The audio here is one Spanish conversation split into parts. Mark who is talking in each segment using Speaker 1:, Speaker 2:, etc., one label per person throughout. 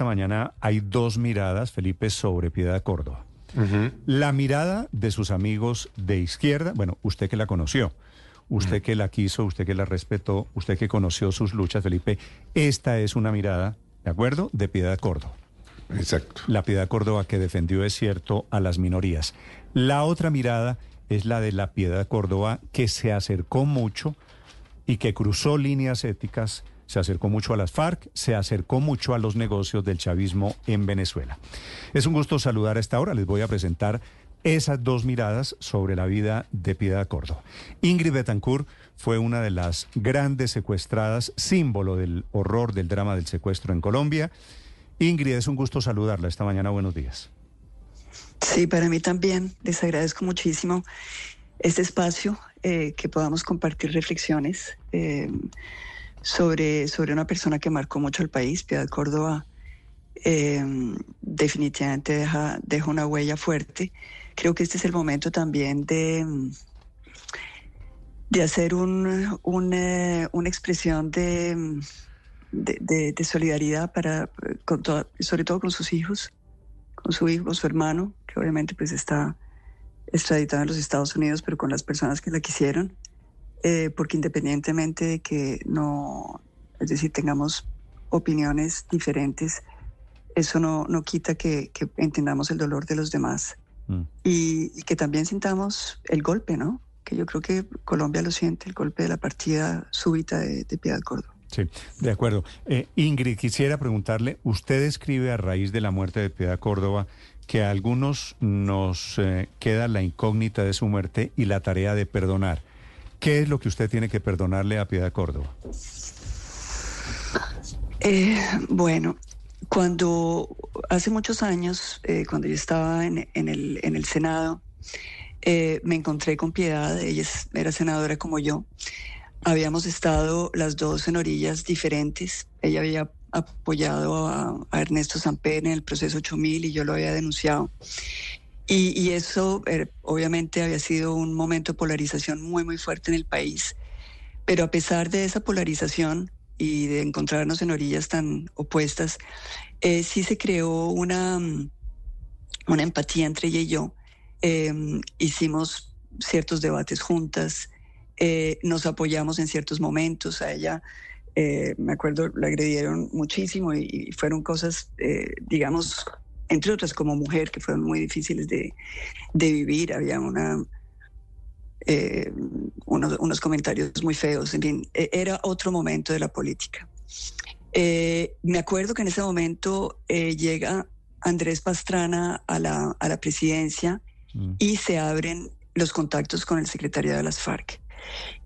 Speaker 1: Esta mañana hay dos miradas, Felipe, sobre Piedad Córdoba. La mirada de sus amigos de izquierda, bueno, usted que la conoció, usted que la quiso, usted que la respetó, usted que conoció sus luchas, Felipe, esta es una mirada, ¿de acuerdo?, de Piedad Córdoba.
Speaker 2: Exacto.
Speaker 1: La Piedad Córdoba que defendió, es cierto, a las minorías. La otra mirada es la de la Piedad Córdoba que se acercó mucho y que cruzó líneas éticas, se acercó mucho a las FARC, se acercó mucho a los negocios del chavismo en Venezuela. Es un gusto saludar a esta hora. Les voy a presentar esas dos miradas sobre la vida de Piedad Córdoba. Ingrid Betancourt fue una de las grandes secuestradas, símbolo del horror del drama del secuestro en Colombia. Ingrid, es un gusto saludarla esta mañana. Buenos días.
Speaker 3: Sí, para mí también. Les agradezco muchísimo este espacio, eh, que podamos compartir reflexiones eh, sobre, sobre una persona que marcó mucho el país, Piedad Córdoba. eh, definitivamente deja, deja una huella fuerte. Creo que este es el momento también de, de hacer un, un, eh, una expresión de- de solidaridad para, con toda- sobre todo con sus hijos, con su hijo, con su hermano, que obviamente pues está extraditado en los Estados Unidos, pero con las personas que la quisieron, eh, porque independientemente de que no, es decir, tengamos opiniones diferentes, eso no, no quita que, que entendamos el dolor de los demás
Speaker 1: Mm.
Speaker 3: y, y que también sintamos el golpe, ¿no? Que yo creo que Colombia lo siente, el golpe de la partida súbita de, de Piedad Córdoba.
Speaker 1: Sí, de acuerdo. Eh, Ingrid, quisiera preguntarle, usted escribe a raíz de la muerte de Piedad Córdoba que a algunos nos eh, queda la incógnita de su muerte y la tarea de perdonar. ¿Qué es lo que usted tiene que perdonarle a Piedad Córdoba?
Speaker 3: Eh, bueno, cuando hace muchos años, eh, cuando yo estaba en, en el, en el Senado, eh, me encontré con Piedad, ella era senadora como yo. Habíamos estado las dos en orillas diferentes. Ella había apoyado a, a Ernesto Samper en el proceso 8000 y yo lo había denunciado. Y, eso eh, obviamente había sido un momento de polarización muy, muy fuerte en el país. Pero a pesar de esa polarización y de encontrarnos en orillas tan opuestas, eh, sí se creó una, mm, una empatía entre ella y yo. Eh, hicimos ciertos debates juntas, eh, nos apoyamos en ciertos momentos. A ella, me acuerdo, la agredieron muchísimo y, fueron cosas, digamos, entre otras como mujer, que fueron muy difíciles de, de vivir. Había una, eh, unos, unos comentarios muy feos. En fin, eh, era otro momento de la política. Eh, me acuerdo que en ese momento eh, llega Andrés Pastrana a la, a la presidencia
Speaker 1: Mm.
Speaker 3: y se abren los contactos con el secretariado de las FARC.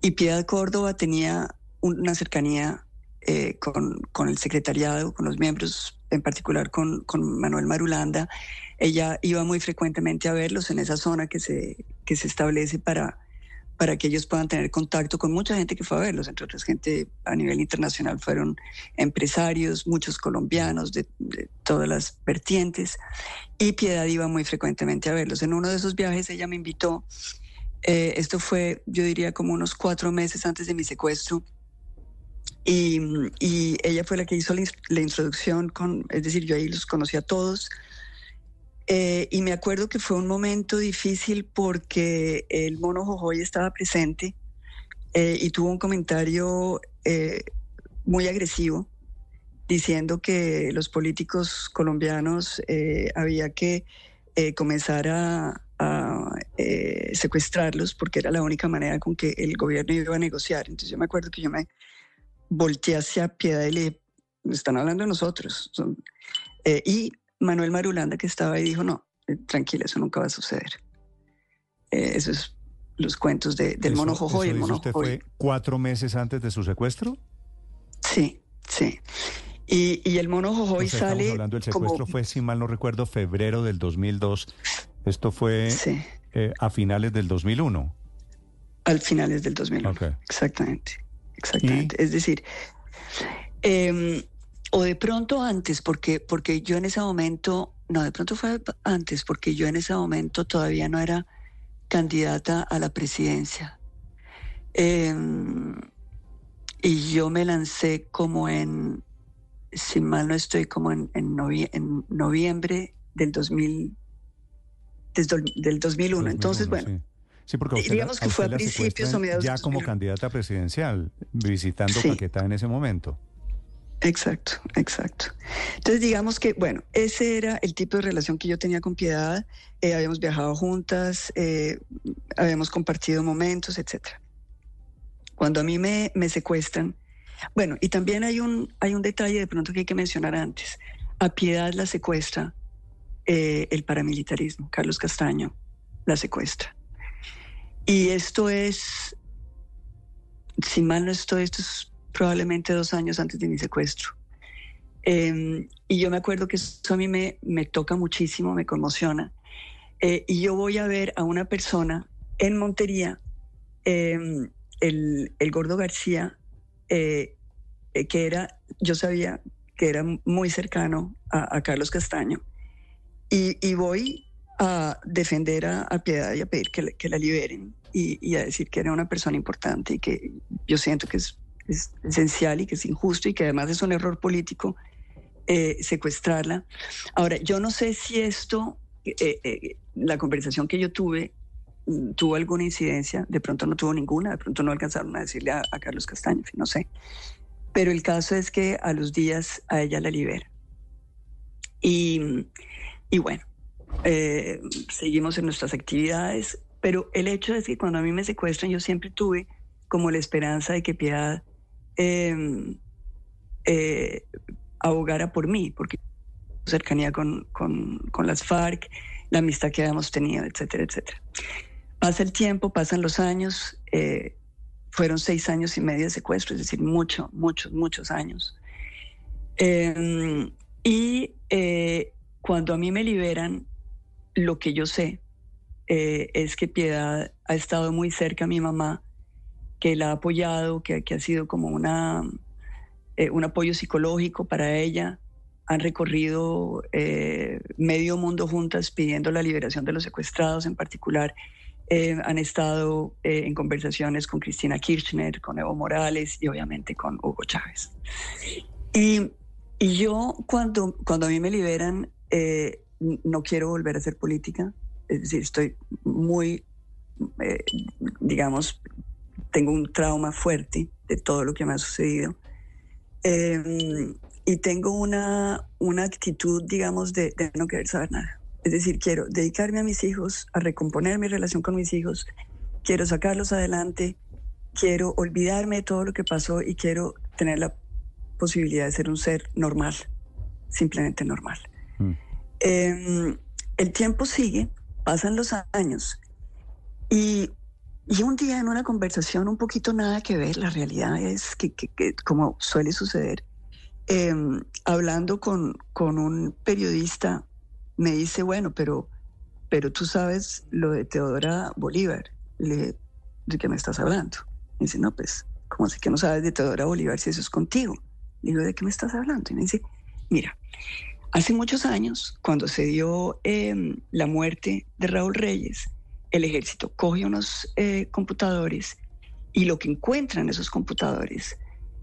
Speaker 3: Y Piedad Córdoba tenía un- una cercanía con, con el secretariado, con los miembros, en particular con, con Manuel Marulanda. Ella iba muy frecuentemente a verlos en esa zona que se, que se establece para, para que ellos puedan tener contacto con mucha gente que fue a verlos, entre otras gente a nivel internacional fueron empresarios, muchos colombianos de, de todas las vertientes, y Piedad iba muy frecuentemente a verlos. En uno de esos viajes ella me invitó, eh, esto fue yo diría como unos cuatro meses antes de mi secuestro, y, y ella fue la que hizo la, la introducción, con, es decir, yo ahí los conocí a todos. Eh, y me acuerdo que fue un momento difícil porque el mono Jojoy estaba presente eh, y tuvo un comentario eh, muy agresivo diciendo que los políticos colombianos eh, había que eh, comenzar a, a, eh, secuestrarlos porque era la única manera con que el gobierno iba a negociar. Entonces yo me acuerdo que yo me volteé hacia Piedad y le están hablando de nosotros. Son- eh, y Manuel Marulanda que estaba ahí dijo, no, eh, tranquila, eso nunca va a suceder. Eh, eso es los cuentos de- del
Speaker 1: Eso-
Speaker 3: mono Jojoy.
Speaker 1: eso
Speaker 3: El mono
Speaker 1: usted
Speaker 3: Jojoy.
Speaker 1: fue cuatro meses antes de su secuestro?
Speaker 3: Sí, sí. Y, el mono Jojoy sale.
Speaker 1: hablando del secuestro, fue, si mal no recuerdo, febrero del 2002. Esto fue eh, a finales del 2001.
Speaker 3: Al finales del 2001. Exactamente. Exactamente. Es decir, em, o de pronto antes, porque, porque yo en ese momento, no, de pronto fue antes, porque yo en ese momento todavía no era candidata a la presidencia. Em, y yo me lancé como en, si mal no estoy, como en, en, noviembre del 2000, del 2001. Entonces, bueno.
Speaker 1: Sí. Porque digamos que fue a principios o mediados Ya como candidata presidencial, visitando Paquetá en ese momento.
Speaker 3: Exacto, exacto. Entonces digamos que, bueno, ese era el tipo de relación que yo tenía con Piedad. Eh, habíamos viajado juntas, eh, habíamos compartido momentos, etcétera. Cuando a mí me, me, secuestran, bueno, y también hay un, hay un detalle de pronto que hay que mencionar antes. A Piedad la secuestra eh, el paramilitarismo, Carlos Castaño la secuestra. Y esto es, si mal no estoy, esto es probablemente dos años antes de mi secuestro. Em, y yo me acuerdo que eso a mí me, me toca muchísimo, me conmociona. Eh, y yo voy a ver a una persona en Montería, em, el, el, Gordo García, eh, eh, que era, yo sabía que era muy cercano a, Carlos Castaño. Y, y, voy a defender a, Piedad y a pedir que, que la liberen y, y, a decir que era una persona importante y que yo siento que es es esencial y que es injusto y que además es un error político eh, secuestrarla. Ahora, yo no sé si esto, eh, eh, la conversación que yo tuve, mm, tuvo alguna incidencia, de pronto no tuvo ninguna, de pronto no alcanzaron a decirle a, Carlos Castaño, no sé. Pero el caso es que a los días a ella la libera. Y, y bueno, seguimos en nuestras actividades, pero el hecho es que cuando a mí me secuestran yo siempre tuve como la esperanza de que Piedad Em, eh, abogara por mí, porque cercanía con, con, con, las FARC, la amistad que habíamos tenido, etcétera, etcétera. Pasa el tiempo, pasan los años, eh, fueron seis años y medio de secuestro, es decir, muchos, muchos, muchos años. Em, y eh, cuando a mí me liberan, lo que yo sé es que Piedad ha estado muy cerca a mi mamá que la ha apoyado, que, ha sido como una, eh, un apoyo psicológico para ella. Han recorrido eh, medio mundo juntas pidiendo la liberación de los secuestrados en particular. Eh, han estado en conversaciones con Cristina Kirchner, con Evo Morales y obviamente con Hugo Chávez. Y yo cuando, cuando a mí me liberan, no quiero volver a hacer política. Es decir, estoy muy, digamos, tengo un trauma fuerte de todo lo que me ha sucedido. Em, y tengo una, una actitud, digamos, de, no querer saber nada. Es decir, quiero dedicarme a mis hijos, a recomponer mi relación con mis hijos, quiero sacarlos adelante, quiero olvidarme de todo lo que pasó y quiero tener la posibilidad de ser un ser normal, simplemente normal. Em, el tiempo sigue, pasan los años y y un día en una conversación un poquito nada que ver, la realidad es que, como suele suceder, em, hablando con, con un periodista, me dice, bueno, pero, pero tú sabes lo de Teodora Bolívar. Le ¿de qué me estás hablando? Me dice, no, pues, ¿cómo así que no sabes de Teodora Bolívar si eso es contigo? Digo, ¿de qué me estás hablando? Y me dice, mira, hace muchos años, cuando se dio em, la muerte de Raúl Reyes, el ejército coge unos eh, computadores y lo que encuentran esos computadores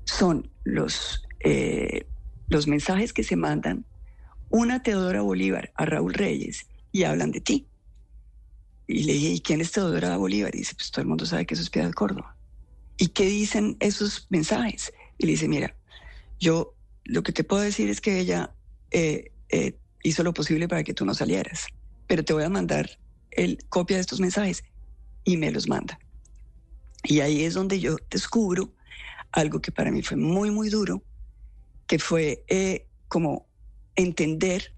Speaker 3: son los, eh, los mensajes que se mandan una Teodora Bolívar a Raúl Reyes y hablan de ti. Y le dije, ¿y quién es Teodora Bolívar? Y dice, pues todo el mundo sabe que eso es Piedad Córdoba. ¿Y qué dicen esos mensajes? Y le dice, mira, yo lo que te puedo decir es que ella eh, hizo lo posible para que tú no salieras, pero te voy a mandar él copia de estos mensajes y me los manda. Y ahí es donde yo descubro algo que para mí fue muy, muy duro, que fue eh, como entender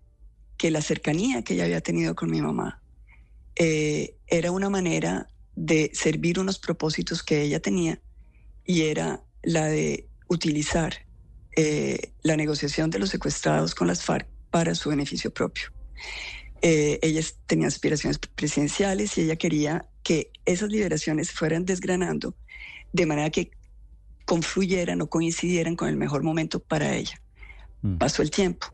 Speaker 3: que la cercanía que ella había tenido con mi mamá eh, era una manera de servir unos propósitos que ella tenía y era la de utilizar eh, la negociación de los secuestrados con las FARC para su beneficio propio. Eh, ella tenía aspiraciones presidenciales y ella quería que esas liberaciones fueran desgranando de manera que confluyeran o coincidieran con el mejor momento para ella. Mm. Pasó el tiempo.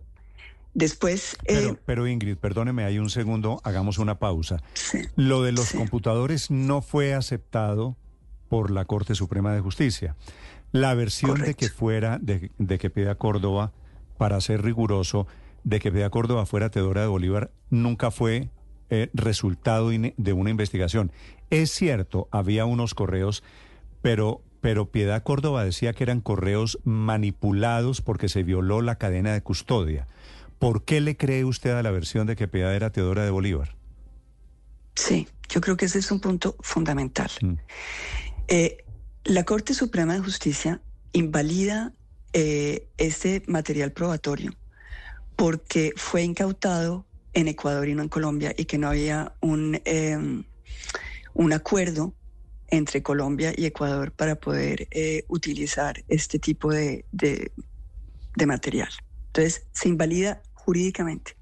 Speaker 3: Después...
Speaker 1: Eh, pero, Ingrid, perdóneme, hay un segundo, hagamos una pausa. Lo de los computadores no fue aceptado por la Corte Suprema de Justicia. La versión de que fuera, de, que Pida Córdoba, para ser riguroso, de que Pida Córdoba fuera Teodora de Bolívar, nunca fue eh, resultado de una investigación. Es cierto, había unos correos, pero, pero Piedad Córdoba decía que eran correos manipulados porque se violó la cadena de custodia. ¿Por qué le cree usted a la versión de que Piedad era Teodora de Bolívar?
Speaker 3: Sí, yo creo que ese es un punto fundamental. Mm. Eh, la Corte Suprema de Justicia invalida eh, este material probatorio porque fue incautado en Ecuador y no en Colombia y que no había un, em, un acuerdo entre Colombia y Ecuador para poder eh, utilizar este tipo de, de, material. Entonces, se invalida jurídicamente.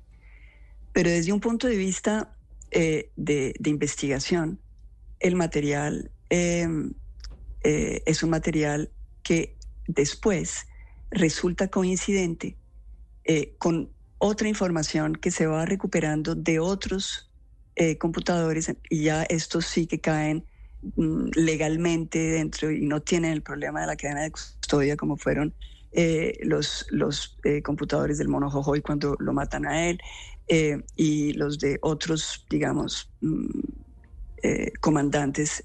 Speaker 3: Pero desde un punto de vista eh, de, de, investigación, el material em, eh, es un material que después resulta coincidente eh, con otra información que se va recuperando de otros eh, computadores y ya estos sí que caen mm, legalmente dentro y no tienen el problema de la cadena de custodia como fueron los, los computadores del mono Jojoy cuando lo matan a él y los de otros, digamos, mm, comandantes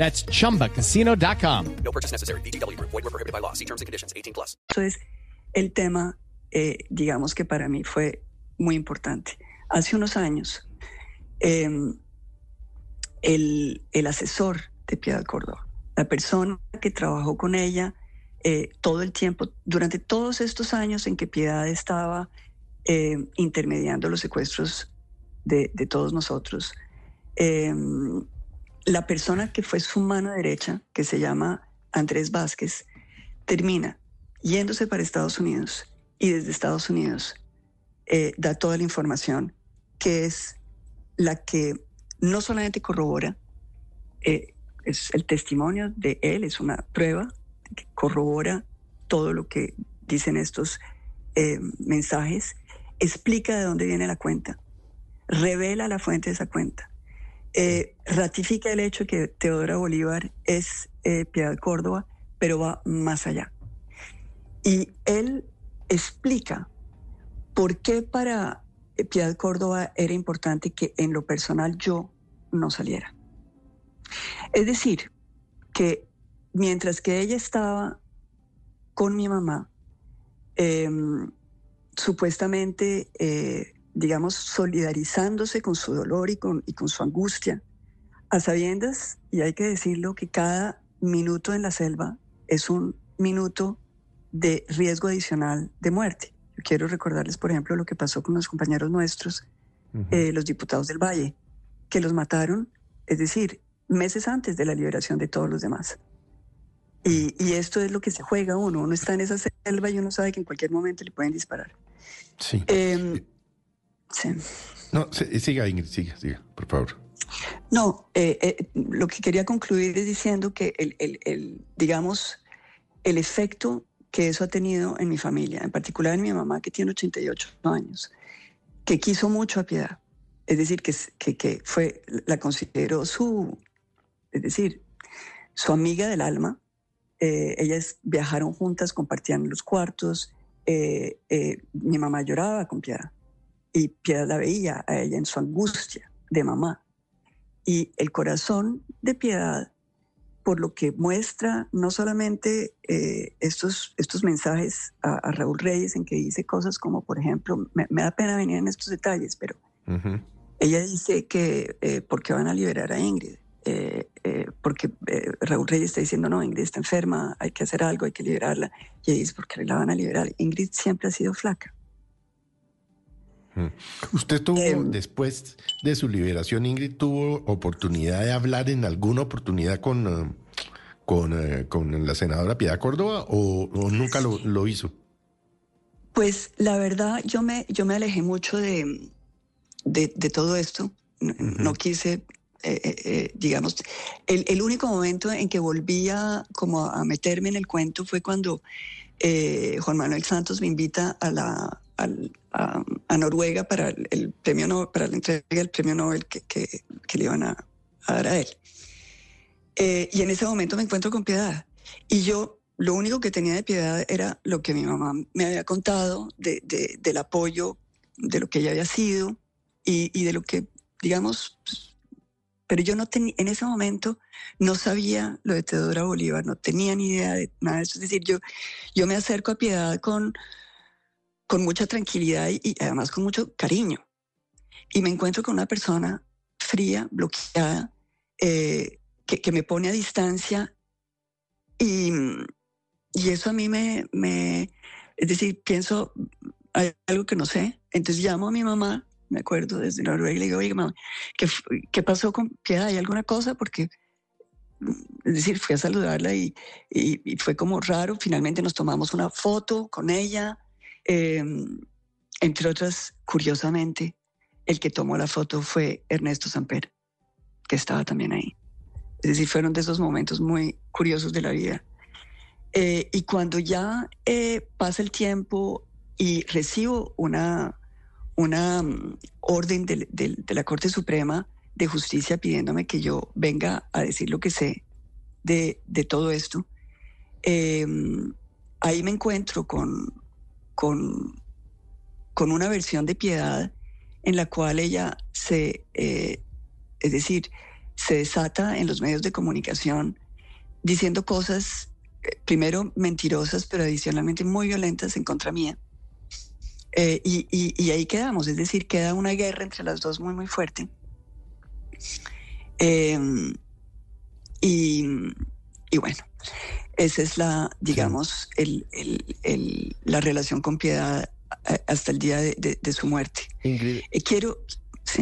Speaker 2: That's chumbacasino.com. No purchase necessary. Void were prohibited by law. See terms and conditions
Speaker 3: 18 plus. Entonces, el tema, eh, digamos que para mí fue muy importante. Hace unos años, eh, el, el, asesor de Piedad Córdoba, la persona que trabajó con ella eh, todo el tiempo, durante todos estos años en que Piedad estaba eh, intermediando los secuestros de, de todos nosotros, eh, la persona que fue su mano derecha, que se llama Andrés Vázquez, termina yéndose para Estados Unidos y desde Estados Unidos eh, da toda la información que es la que no solamente corrobora, eh, es el testimonio de él, es una prueba que corrobora todo lo que dicen estos eh, mensajes, explica de dónde viene la cuenta, revela la fuente de esa cuenta, eh, ratifica el hecho que Teodora Bolívar es eh, Piedad Córdoba, pero va más allá. Y él explica por qué para eh, Piedad Córdoba era importante que en lo personal yo no saliera. Es decir, que mientras que ella estaba con mi mamá, em, supuestamente digamos, solidarizándose con su dolor y con, y con su angustia, a sabiendas, y hay que decirlo, que cada minuto en la selva es un minuto de riesgo adicional de muerte. Yo quiero recordarles, por ejemplo, lo que pasó con los compañeros nuestros, eh, los diputados del Valle, que los mataron, es decir, meses antes de la liberación de todos los demás. Y, y, esto es lo que se juega uno. Uno está en esa selva y uno sabe que en cualquier momento le pueden disparar.
Speaker 4: Sí. Em, Sí. No, siga Ingrid, siga, siga, por favor.
Speaker 3: No, eh, eh, lo que quería concluir es diciendo que el, el, el, digamos, el efecto que eso ha tenido en mi familia, en particular en mi mamá, que tiene 88 años, que quiso mucho a Piedad. Es decir, que, que, que fue, la consideró su, es decir, su amiga del alma. Eh, ellas viajaron juntas, compartían los cuartos. mi mamá lloraba con Piedad y Piedad la veía a ella en su angustia de mamá. Y el corazón de Piedad, por lo que muestra no solamente eh, estos, estos mensajes a, Raúl Reyes en que dice cosas como, por ejemplo, me, da pena venir en estos detalles, pero ella dice que eh, ¿por qué van a liberar a Ingrid? Eh, porque Raúl Reyes está diciendo, no, Ingrid está enferma, hay que hacer algo, hay que liberarla. Y ella dice, ¿por qué la van a liberar? Ingrid siempre ha sido flaca.
Speaker 4: ¿Usted tuvo, em, después de su liberación, Ingrid, tuvo oportunidad de hablar en alguna oportunidad con, eh, con, eh, con la senadora Piedad Córdoba o, nunca lo, hizo?
Speaker 3: Pues la verdad, yo me, yo me alejé mucho de, de, todo esto. No, quise, eh, digamos, el, el, único momento en que volvía como a meterme en el cuento fue cuando Juan Manuel Santos me invita a la a, Noruega para el, premio para la entrega del premio Nobel que, que, le iban a, dar a él. Eh, y en ese momento me encuentro con piedad. Y yo lo único que tenía de piedad era lo que mi mamá me había contado de, del apoyo, de lo que ella había sido y, y de lo que, digamos, pero yo no tenía, en ese momento no sabía lo de Teodora Bolívar, no tenía ni idea de nada de eso. Es decir, yo, yo me acerco a Piedad con, con mucha tranquilidad y, además con mucho cariño. Y me encuentro con una persona fría, bloqueada, eh, que, me pone a distancia y, y eso a mí me, me, es decir, pienso, hay algo que no sé, entonces llamo a mi mamá, me acuerdo desde Noruega y le digo, oye mamá, ¿qué, ¿qué, pasó con Piedad? ¿Hay alguna cosa? Porque, es decir, fui a saludarla y, y, fue como raro, finalmente nos tomamos una foto con ella, Em, entre otras, curiosamente, el que tomó la foto fue Ernesto Samper, que estaba también ahí. Es decir, fueron de esos momentos muy curiosos de la vida. Eh, y cuando ya eh, pasa el tiempo y recibo una, una mm, orden de, la Corte Suprema de Justicia pidiéndome que yo venga a decir lo que sé de, todo esto, em, ahí me encuentro con, con, con una versión de piedad en la cual ella se, eh, es decir, se desata en los medios de comunicación diciendo cosas, eh, primero mentirosas, pero adicionalmente muy violentas en contra mía. Eh, y, ahí quedamos, es decir, queda una guerra entre las dos muy, muy fuerte. Em, y, y, bueno, esa es la, digamos, el, la relación con piedad eh, hasta el día de, su muerte.
Speaker 5: Ingrid,
Speaker 3: eh, quiero,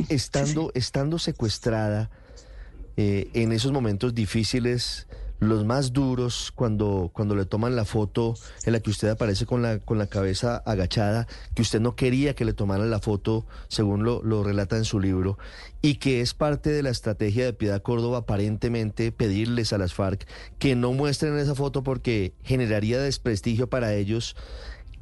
Speaker 5: estando, estando secuestrada eh, en esos momentos difíciles, los más duros cuando, cuando le toman la foto en la que usted aparece con la, con la cabeza agachada, que usted no quería que le tomaran la foto, según lo, lo relata en su libro, y que es parte de la estrategia de Piedad Córdoba aparentemente pedirles a las FARC que no muestren esa foto porque generaría desprestigio para ellos.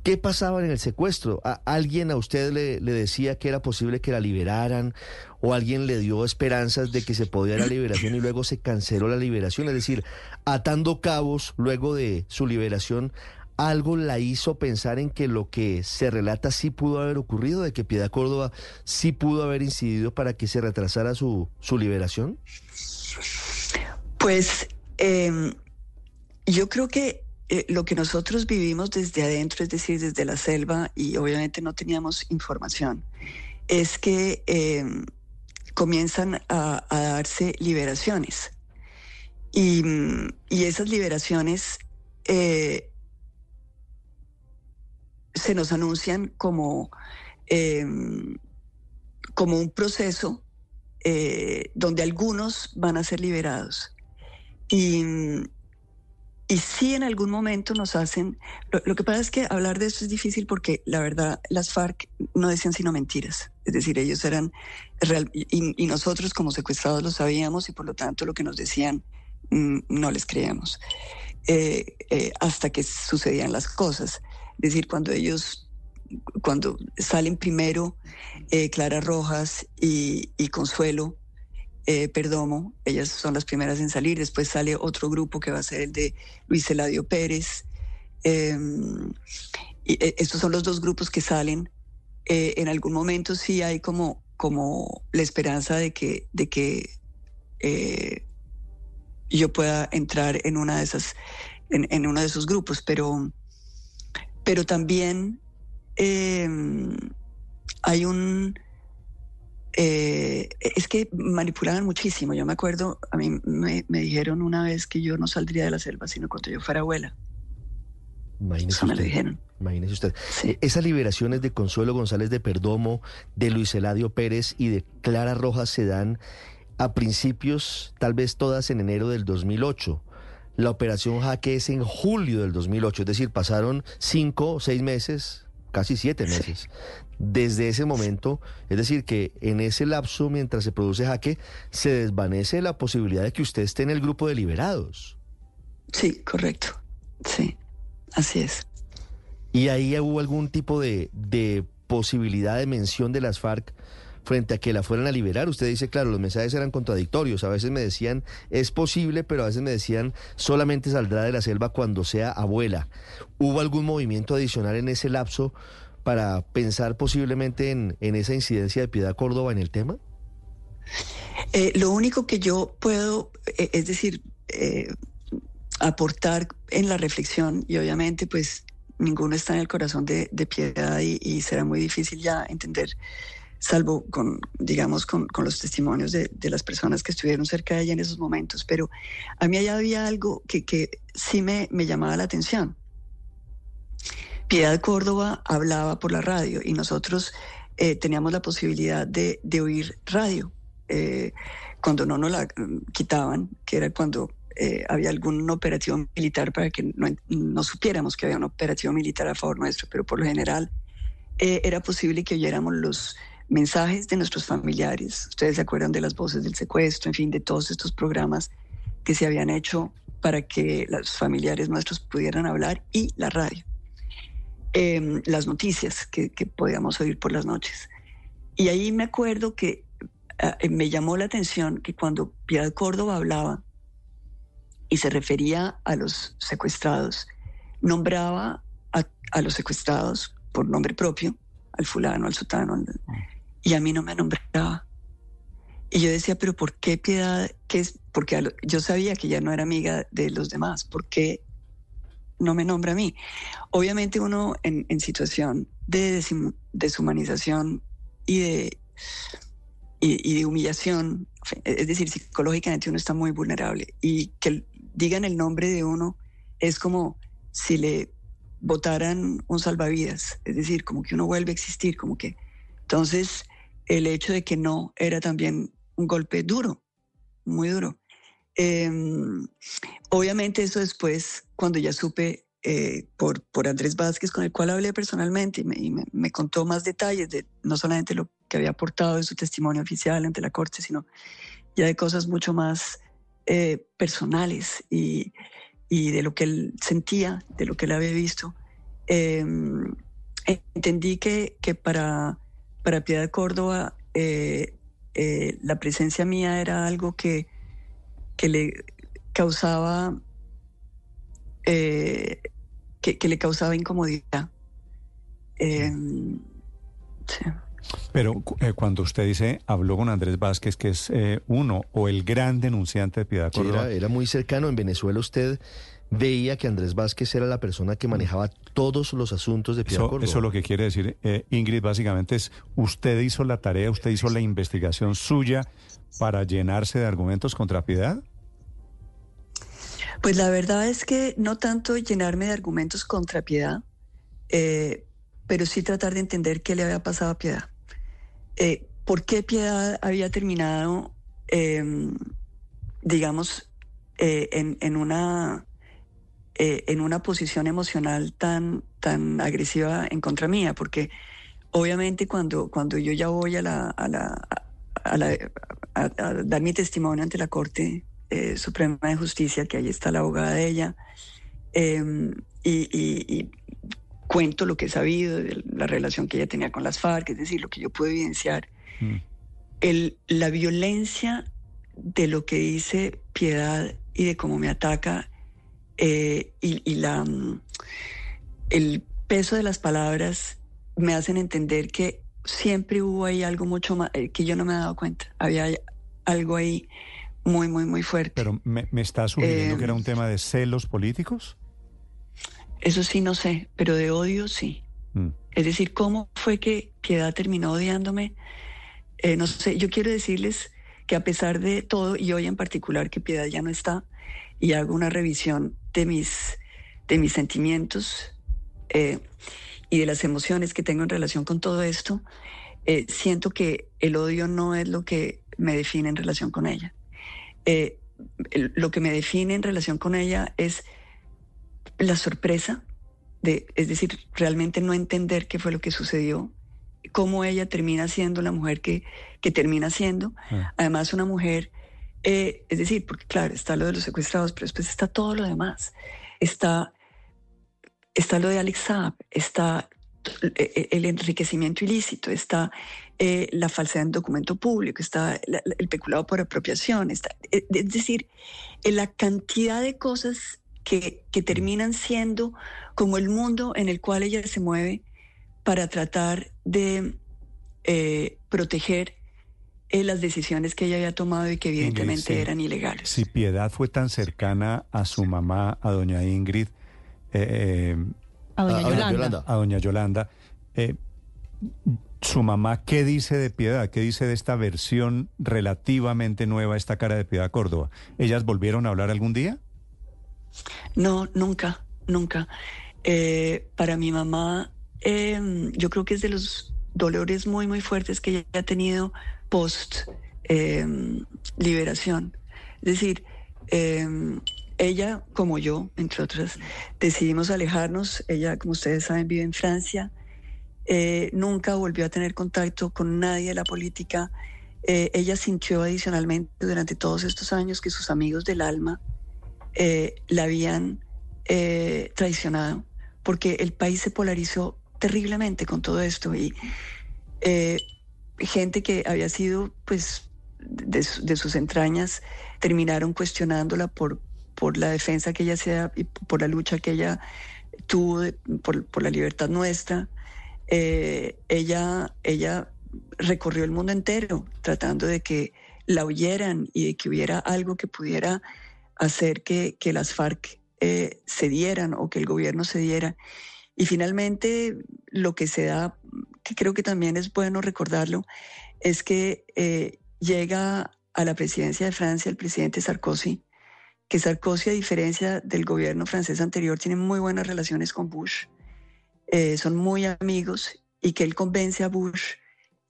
Speaker 5: ¿Qué pasaba en el secuestro? ¿A ¿Alguien a usted le, decía que era posible que la liberaran? ¿O alguien le dio esperanzas de que se podía la liberación y luego se canceló la liberación? Es decir, atando cabos luego de su liberación, ¿algo la hizo pensar en que lo que se relata sí pudo haber ocurrido, de que Piedad Córdoba sí pudo haber incidido para que se retrasara su, su liberación?
Speaker 3: Pues em, yo creo que eh, lo que nosotros vivimos desde adentro, es decir, desde la selva, y obviamente no teníamos información, es que em, comienzan a, darse liberaciones. Y, esas liberaciones eh, se nos anuncian como, em, como un proceso eh, donde algunos van a ser liberados. Y, y sí en algún momento nos hacen, lo, que pasa es que hablar de esto es difícil porque la verdad las FARC no decían sino mentiras, es decir, ellos eran y, nosotros como secuestrados lo sabíamos y por lo tanto lo que nos decían mm, no les creíamos, eh, eh, hasta que sucedían las cosas, es decir, cuando ellos, cuando salen primero eh, Clara Rojas y Consuelo, eh, Perdomo, ellas son las primeras en salir, después sale otro grupo que va a ser el de Luis Eladio Pérez. Em, eh, estos son los dos grupos que salen. Eh, en algún momento sí hay como, como la esperanza de que, de que yo pueda entrar en una de esas, en, uno de esos grupos, pero, pero también eh, hay un eh, es que manipulaban muchísimo. Yo me acuerdo, a mí me, dijeron una vez que yo no saldría de la selva sino cuando yo fuera abuela.
Speaker 5: Imagínese Eso me lo dijeron. Imagínese usted. Eh, esas liberaciones de Consuelo González de Perdomo, de Luis Eladio Pérez y de Clara Rojas se dan a principios, tal vez todas en enero del 2008. La operación Jaque es en julio del 2008, es decir, pasaron cinco o seis meses, casi siete meses, desde ese momento, es decir, que en ese lapso, mientras se produce jaque, se desvanece la posibilidad de que usted esté en el grupo de liberados.
Speaker 3: Sí, correcto. Sí, así es.
Speaker 5: ¿Y ahí hubo algún tipo de, de posibilidad de mención de las FARC frente a que la fueran a liberar? Usted dice, claro, los mensajes eran contradictorios. A veces me decían, es posible, pero a veces me decían, solamente saldrá de la selva cuando sea abuela. ¿Hubo algún movimiento adicional en ese lapso? Para pensar posiblemente en, esa incidencia de Piedad Córdoba en el tema?
Speaker 3: Eh, lo único que yo puedo, eh, es decir, eh, aportar en la reflexión, y obviamente pues ninguno está en el corazón de, Piedad y, será muy difícil ya entender, salvo con, digamos, con, los testimonios de, las personas que estuvieron cerca de ella en esos momentos, pero a mí allá había algo que, que sí me, me llamaba la atención. Piedad Córdoba hablaba por la radio y nosotros eh, teníamos la posibilidad de, oír radio eh, cuando no nos la mm, quitaban, que era cuando eh, había algún operativo militar para que no, supiéramos que había un operativo militar a favor nuestro, pero por lo general era posible que oyéramos los mensajes de nuestros familiares. Ustedes se acuerdan de las voces del secuestro, en fin, de todos estos programas que se habían hecho para que los familiares nuestros pudieran hablar y la radio. Em, las noticias que, podíamos oír por las noches. Y ahí me acuerdo que ah, eh, me llamó la atención que cuando Piedad Córdoba hablaba y se refería a los secuestrados, nombraba a, los secuestrados por nombre propio, al fulano, al sotano, y a mí no me nombraba. Y yo decía, pero ¿por qué Piedad? ¿Qué es? Porque yo sabía que ya no era amiga de los demás. ¿Por qué no me nombra a mí. Obviamente uno en, situación de deshumanización y de, humillación, es decir, psicológicamente uno está muy vulnerable y que digan el nombre de uno es como si le votaran un salvavidas, es decir, como que uno vuelve a existir, como que... Entonces, el hecho de que no era también un golpe duro, muy duro. Em, obviamente eso después, cuando ya supe eh, por, por Andrés Vázquez, con el cual hablé personalmente y, me, contó más detalles de no solamente lo que había aportado en su testimonio oficial ante la Corte, sino ya de cosas mucho más eh, personales y, y, de lo que él sentía, de lo que él había visto. Em, entendí que, que, para, para Piedad Córdoba eh, la presencia mía era algo que que le causaba eh, que, le causaba incomodidad. Em,
Speaker 1: Pero eh, cuando usted dice, habló con Andrés Vázquez, que es eh, uno o el gran denunciante de Piedad Córdoba.
Speaker 5: era, muy cercano. En Venezuela usted veía que Andrés Vázquez era la persona que manejaba todos los asuntos de Piedad
Speaker 1: eso,
Speaker 5: Córdoba.
Speaker 1: Eso lo que quiere decir, Ingrid, básicamente es, usted hizo la tarea, usted hizo la investigación suya para llenarse de argumentos contra Piedad.
Speaker 3: Pues la verdad es que no tanto llenarme de argumentos contra Piedad, eh, pero sí tratar de entender qué le había pasado a Piedad. Eh, ¿Por qué Piedad había terminado, em, digamos, eh, en, una, en una posición emocional tan, tan agresiva en contra mía? Porque obviamente cuando, cuando yo ya voy a, la, a, la, a dar mi testimonio ante la Corte eh, Suprema de Justicia, que ahí está la abogada de ella, em, y, cuento lo que he sabido de la relación que ella tenía con las FARC, es decir, lo que yo puedo evidenciar. Mm. El, la violencia de lo que dice Piedad y de cómo me ataca eh, y, la, el peso de las palabras me hacen entender que siempre hubo ahí algo mucho más, eh, que yo no me he dado cuenta. Había algo ahí muy, muy, muy fuerte.
Speaker 1: Pero me, me está sugiriendo
Speaker 3: Eh,
Speaker 1: que era un tema de celos políticos.
Speaker 3: Eso sí, no sé, pero de odio sí.
Speaker 1: Mm.
Speaker 3: Es decir, ¿cómo fue que Piedad terminó odiándome? Eh, no sé, yo quiero decirles que a pesar de todo, y hoy en particular que Piedad ya no está, y hago una revisión de mis, de mis sentimientos eh, y de las emociones que tengo en relación con todo esto, eh, siento que el odio no es lo que me define en relación con ella. Eh, el- lo que me define en relación con ella es la sorpresa, de, es decir, realmente no entender qué fue lo que sucedió, cómo ella termina siendo la mujer que, que termina siendo.
Speaker 1: Ah.
Speaker 3: Además, una mujer, eh, es decir, porque claro, está lo de los secuestrados, pero después está todo lo demás. Está, está lo de Alex Saab, está eh, el enriquecimiento ilícito, está eh, la falsedad en documento público, está la- el peculado por apropiación, está, eh, es decir, eh, la cantidad de cosas que, que terminan siendo como el mundo en el cual ella se mueve para tratar de eh, proteger eh, las decisiones que ella había tomado y que evidentemente
Speaker 1: sí.
Speaker 3: eran ilegales.
Speaker 1: Si Piedad fue tan cercana a su mamá, a doña Ingrid, eh, eh,
Speaker 6: A doña
Speaker 5: A- a doña
Speaker 6: Yolanda.
Speaker 5: Yolanda.
Speaker 1: a doña Yolanda, eh, su mamá, ¿qué dice de Piedad? ¿Qué dice de esta versión relativamente nueva, esta cara de Piedad Córdoba? ¿Ellas volvieron a hablar algún día?
Speaker 3: No, nunca, nunca. Eh, para mi mamá, eh, yo creo que es de los dolores muy, muy fuertes que ella ha tenido post eh, liberación. Es decir, eh, ella, como yo, entre otras, decidimos alejarnos. Ella, como ustedes saben, vive en Francia. Eh, nunca volvió a tener contacto con nadie de la política. Eh, ella sintió adicionalmente durante todos estos años que sus amigos del alma eh, la habían traicionado, porque el país se polarizó terriblemente con todo esto y gente que había sido, pues, de, de sus entrañas, terminaron cuestionándola por, por la defensa que ella hacía y por la lucha que ella tuvo por, por la libertad nuestra. Eh, ella, ella recorrió el mundo entero tratando de que la oyeran y de que hubiera algo que pudiera hacer que, que las FARC eh, cedieran o que el gobierno cediera. Y finalmente lo que se da, que creo que también es bueno recordarlo, es que eh, llega a la presidencia de Francia el presidente Sarkozy, que Sarkozy, a diferencia del gobierno francés anterior, tiene muy buenas relaciones con Bush, eh, son muy amigos y que él convence a Bush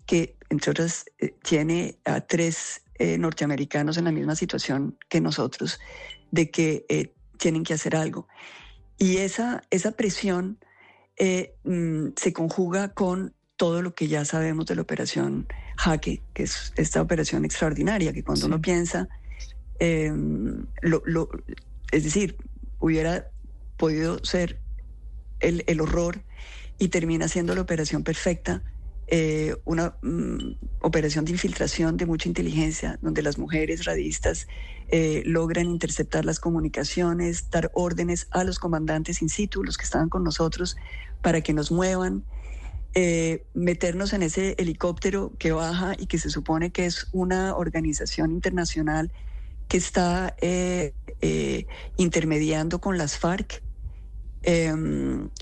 Speaker 3: que, entre otras, eh, tiene a tres eh, norteamericanos en la misma situación que nosotros, de que eh, tienen que hacer algo. Y esa, esa presión eh, mm, se conjuga con todo lo que ya sabemos de la operación Jaque, que es esta operación extraordinaria, que cuando
Speaker 6: Sí.
Speaker 3: uno piensa, eh, lo- lo- es decir, hubiera podido ser el, el horror y termina siendo la operación perfecta, eh, una mm, operación de infiltración de mucha inteligencia, donde las mujeres radistas eh, logran interceptar las comunicaciones, dar órdenes a los comandantes in situ, los que estaban con nosotros, para que nos muevan, eh, meternos en ese helicóptero que baja y que se supone que es una organización internacional que está eh, eh, intermediando con las FARC. eh,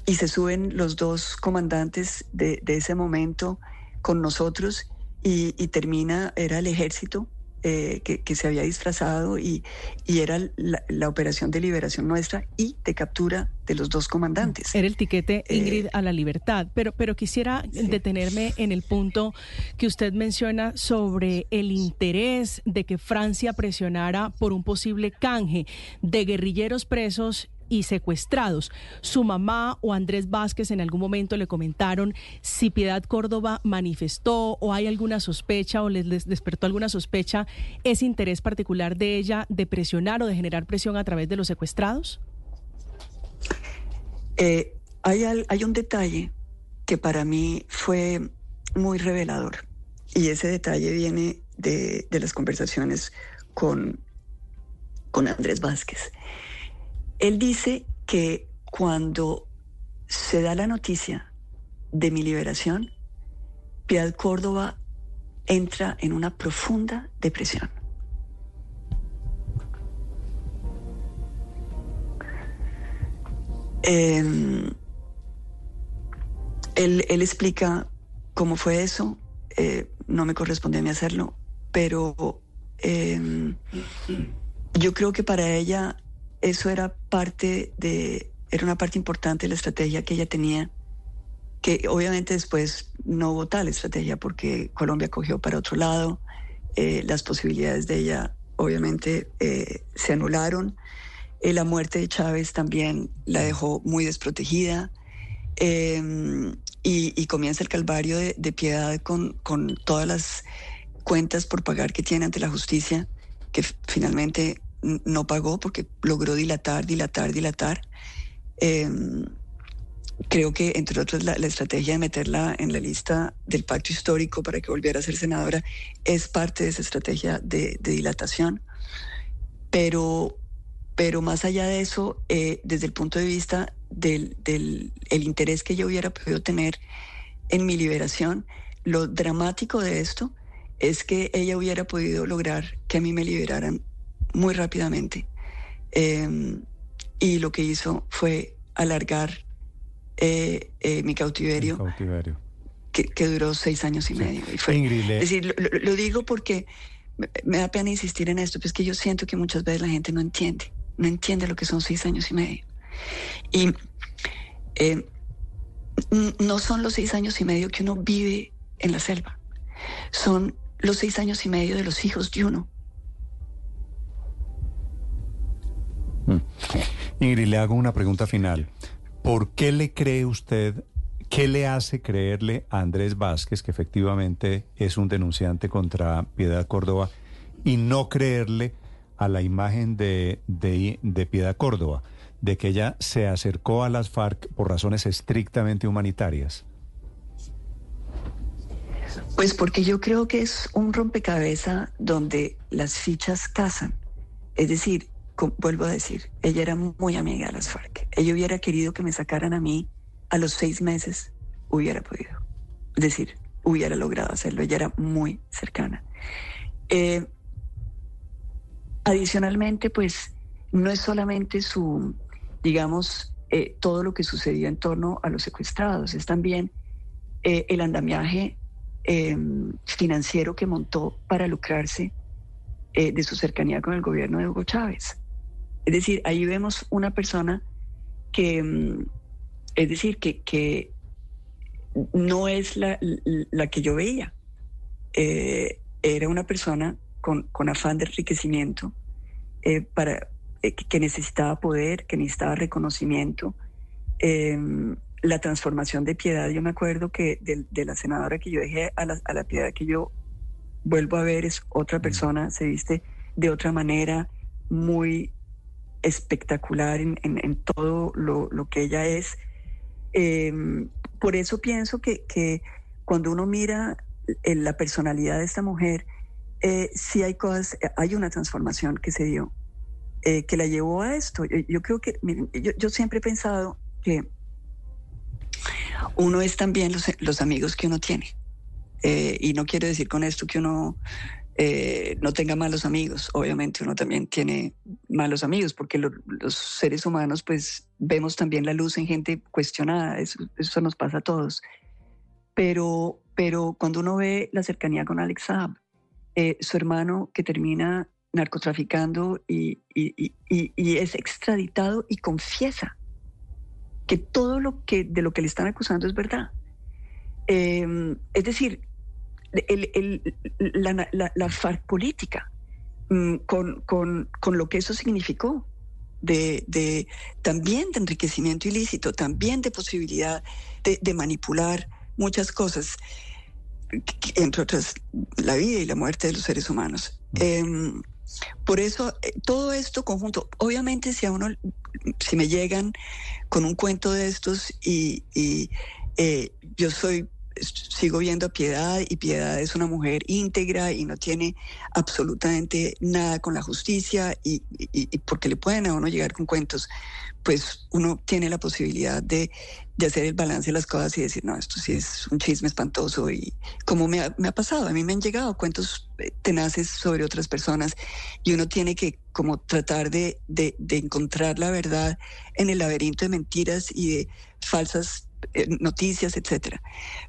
Speaker 3: y se suben los dos comandantes de, ese momento con nosotros y termina, era el ejército eh, que, que se había disfrazado y, y era la, la operación de liberación nuestra y de captura de los dos comandantes.
Speaker 6: Era el tiquete,
Speaker 3: Eh,
Speaker 6: Ingrid, a la libertad. Pero, pero quisiera
Speaker 3: Sí.
Speaker 6: detenerme en el punto que usted menciona sobre el interés de que Francia presionara por un posible canje de guerrilleros presos y secuestrados. Su mamá o Andrés Vázquez en algún momento le comentaron si Piedad Córdoba manifestó o hay alguna sospecha o les, despertó alguna sospecha ese interés particular de ella de presionar o de generar presión a través de los secuestrados.
Speaker 3: Eh, hay, hay un detalle que para mí fue muy revelador y ese detalle viene de, de las conversaciones con, con Andrés Vázquez. Él dice que cuando se da la noticia de mi liberación, Piedad Córdoba entra en una profunda depresión. Em, él, él, explica cómo fue eso, eh, no me corresponde a mí hacerlo, pero em, yo creo que para ella eso era parte de, era una parte importante de la estrategia que ella tenía, que obviamente después no hubo tal estrategia porque Colombia cogió para otro lado, eh, las posibilidades de ella obviamente eh, se anularon, eh, la muerte de Chávez también la dejó muy desprotegida. Em, y, comienza el calvario de, de piedad con, con, todas las cuentas por pagar que tiene ante la justicia, que finalmente no pagó porque logró dilatar, dilatar, dilatar. Em, creo que, entre otras, la, estrategia de meterla en la lista del pacto histórico para que volviera a ser senadora es parte de esa estrategia de, dilatación. Pero, pero más allá de eso, eh, desde el punto de vista del, del el interés que yo hubiera podido tener en mi liberación, lo dramático de esto es que ella hubiera podido lograr que a mí me liberaran muy rápidamente. Em, y lo que hizo fue alargar eh, eh, mi cautiverio, Que, duró seis años y medio. Y fue, es decir, lo, digo porque me, da pena insistir en esto, pues que yo siento que muchas veces la gente no entiende, no entiende lo que son seis años y medio. Y em, no son los seis años y medio que uno vive en la selva, son los seis años y medio de los hijos de uno
Speaker 1: Ingrid, le hago una pregunta final. ¿Por qué le cree usted, qué le hace creerle a Andrés Vázquez que efectivamente es un denunciante contra Piedad Córdoba y no creerle a la imagen de, de, Piedad Córdoba, de que ella se acercó a las FARC por razones estrictamente humanitarias?
Speaker 3: Pues porque yo creo que es un rompecabezas donde las fichas casan. Es decir, vuelvo a decir, ella era muy amiga de las FARC. Ella hubiera querido que me sacaran a mí a los seis meses, hubiera podido. Es decir, hubiera logrado hacerlo. Ella era muy cercana. Eh, adicionalmente, pues, no es solamente su, digamos, eh, todo lo que sucedió en torno a los secuestrados, es también eh, el andamiaje financiero que montó para lucrarse de su cercanía con el gobierno de Hugo Chávez. Es decir, ahí vemos una persona que, mm, es decir, que, no es la, que yo veía. Eh, era una persona con, afán de enriquecimiento, eh, para, eh, que necesitaba poder, que necesitaba reconocimiento. Em, la transformación de piedad, yo me acuerdo que de, la senadora que yo dejé a la, a la piedad que yo vuelvo a ver es otra persona, se viste de otra manera, muy espectacular en, todo lo, que ella es. Em, por eso pienso que, cuando uno mira en la personalidad de esta mujer, eh, sí hay cosas, hay una transformación que se dio, eh, que la llevó a esto. Yo, creo que, yo, siempre he pensado que uno es también los, amigos que uno tiene. Eh, y no quiere decir con esto que uno eh, no tenga malos amigos. Obviamente uno también tiene malos amigos porque los seres humanos pues vemos también la luz en gente cuestionada, eso, nos pasa a todos. Pero, pero cuando uno ve la cercanía con Alex Saab, eh, su hermano que termina narcotraficando y, es extraditado y confiesa que todo lo que de lo que le están acusando es verdad. Eh, es decir, el, la, la, FARC política, mm, con, con, con, lo que eso significó, de, de, también de enriquecimiento ilícito, también de posibilidad de, de manipular muchas cosas, entre otras la vida y la muerte de los seres humanos. Em, por eso, eh, todo esto conjunto, obviamente si a uno, si me llegan con un cuento de estos y, y eh, yo soy sigo viendo a Piedad y Piedad es una mujer íntegra y no tiene absolutamente nada con la justicia y, porque le pueden a uno llegar con cuentos, pues uno tiene la posibilidad de, hacer el balance de las cosas y decir, no, esto sí es un chisme espantoso y como me ha, pasado, a mí me han llegado cuentos eh, tenaces sobre otras personas y uno tiene que como tratar de, de, de encontrar la verdad en el laberinto de mentiras y de falsas noticias, etcétera.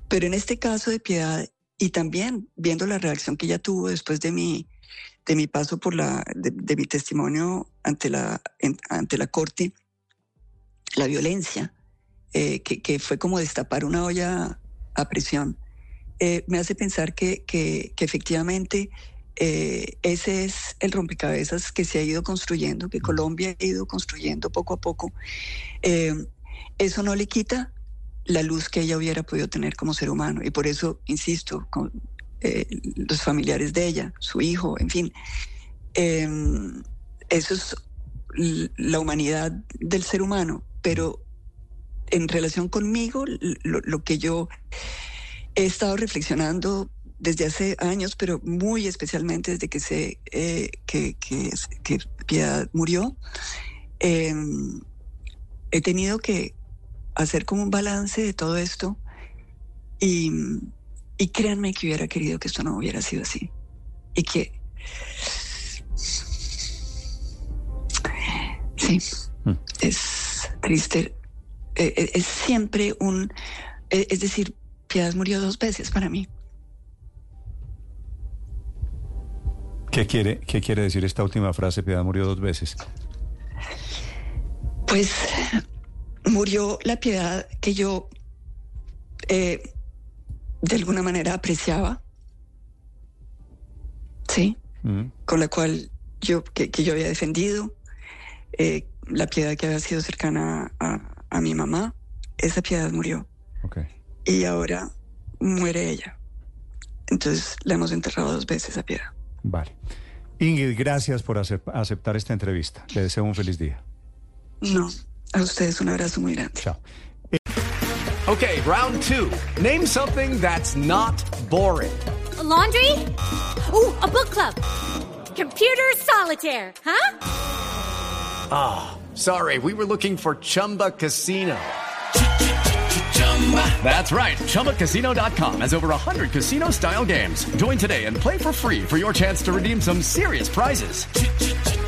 Speaker 3: Pero en este caso de Piedad, y también viendo la reacción que ella tuvo después de mi, de mi paso por la, de, mi testimonio ante la, ante la corte, la violencia, eh, que, fue como destapar una olla a presión, eh, me hace pensar que, que, efectivamente ese es el rompecabezas que se ha ido construyendo, que Colombia ha ido construyendo poco a poco. eso no le quita la luz que ella hubiera podido tener como ser humano. Y por eso, insisto, con eh, los familiares de ella, su hijo, en fin, em, eso es la humanidad del ser humano. Pero en relación conmigo, lo, que yo he estado reflexionando desde hace años, pero muy especialmente desde que sé eh, que, que, Piedad murió, em, he tenido que hacer como un balance de todo esto y, y créanme que hubiera querido que esto no hubiera sido así y que sí mm. es triste e, e, es, siempre un e, es decir Piedad murió dos veces para mí
Speaker 1: ¿Qué quiere, ¿Qué quiere decir esta última frase? Piedad murió dos veces.
Speaker 3: Pues murió la piedad que yo eh, de alguna manera apreciaba, ¿sí? Mm. Con la cual yo, que, yo había defendido, eh, la piedad que había sido cercana a, mi mamá, esa piedad murió. Y ahora muere ella. Entonces la hemos enterrado dos veces a piedad.
Speaker 1: Vale. Ingrid, gracias por aceptar esta entrevista. Le deseo un feliz día.
Speaker 3: No, A ustedes un abrazo muy grande.
Speaker 1: Chao.
Speaker 7: Okay, round two. Name something that's not boring.
Speaker 8: A laundry? Ooh, a book club. Computer solitaire, huh?
Speaker 7: Ah, oh, sorry. We were looking for Chumba Casino. That's right. ChumbaCasino.com has over 100 casino style games. Join today and play for free for your chance to redeem some serious prizes.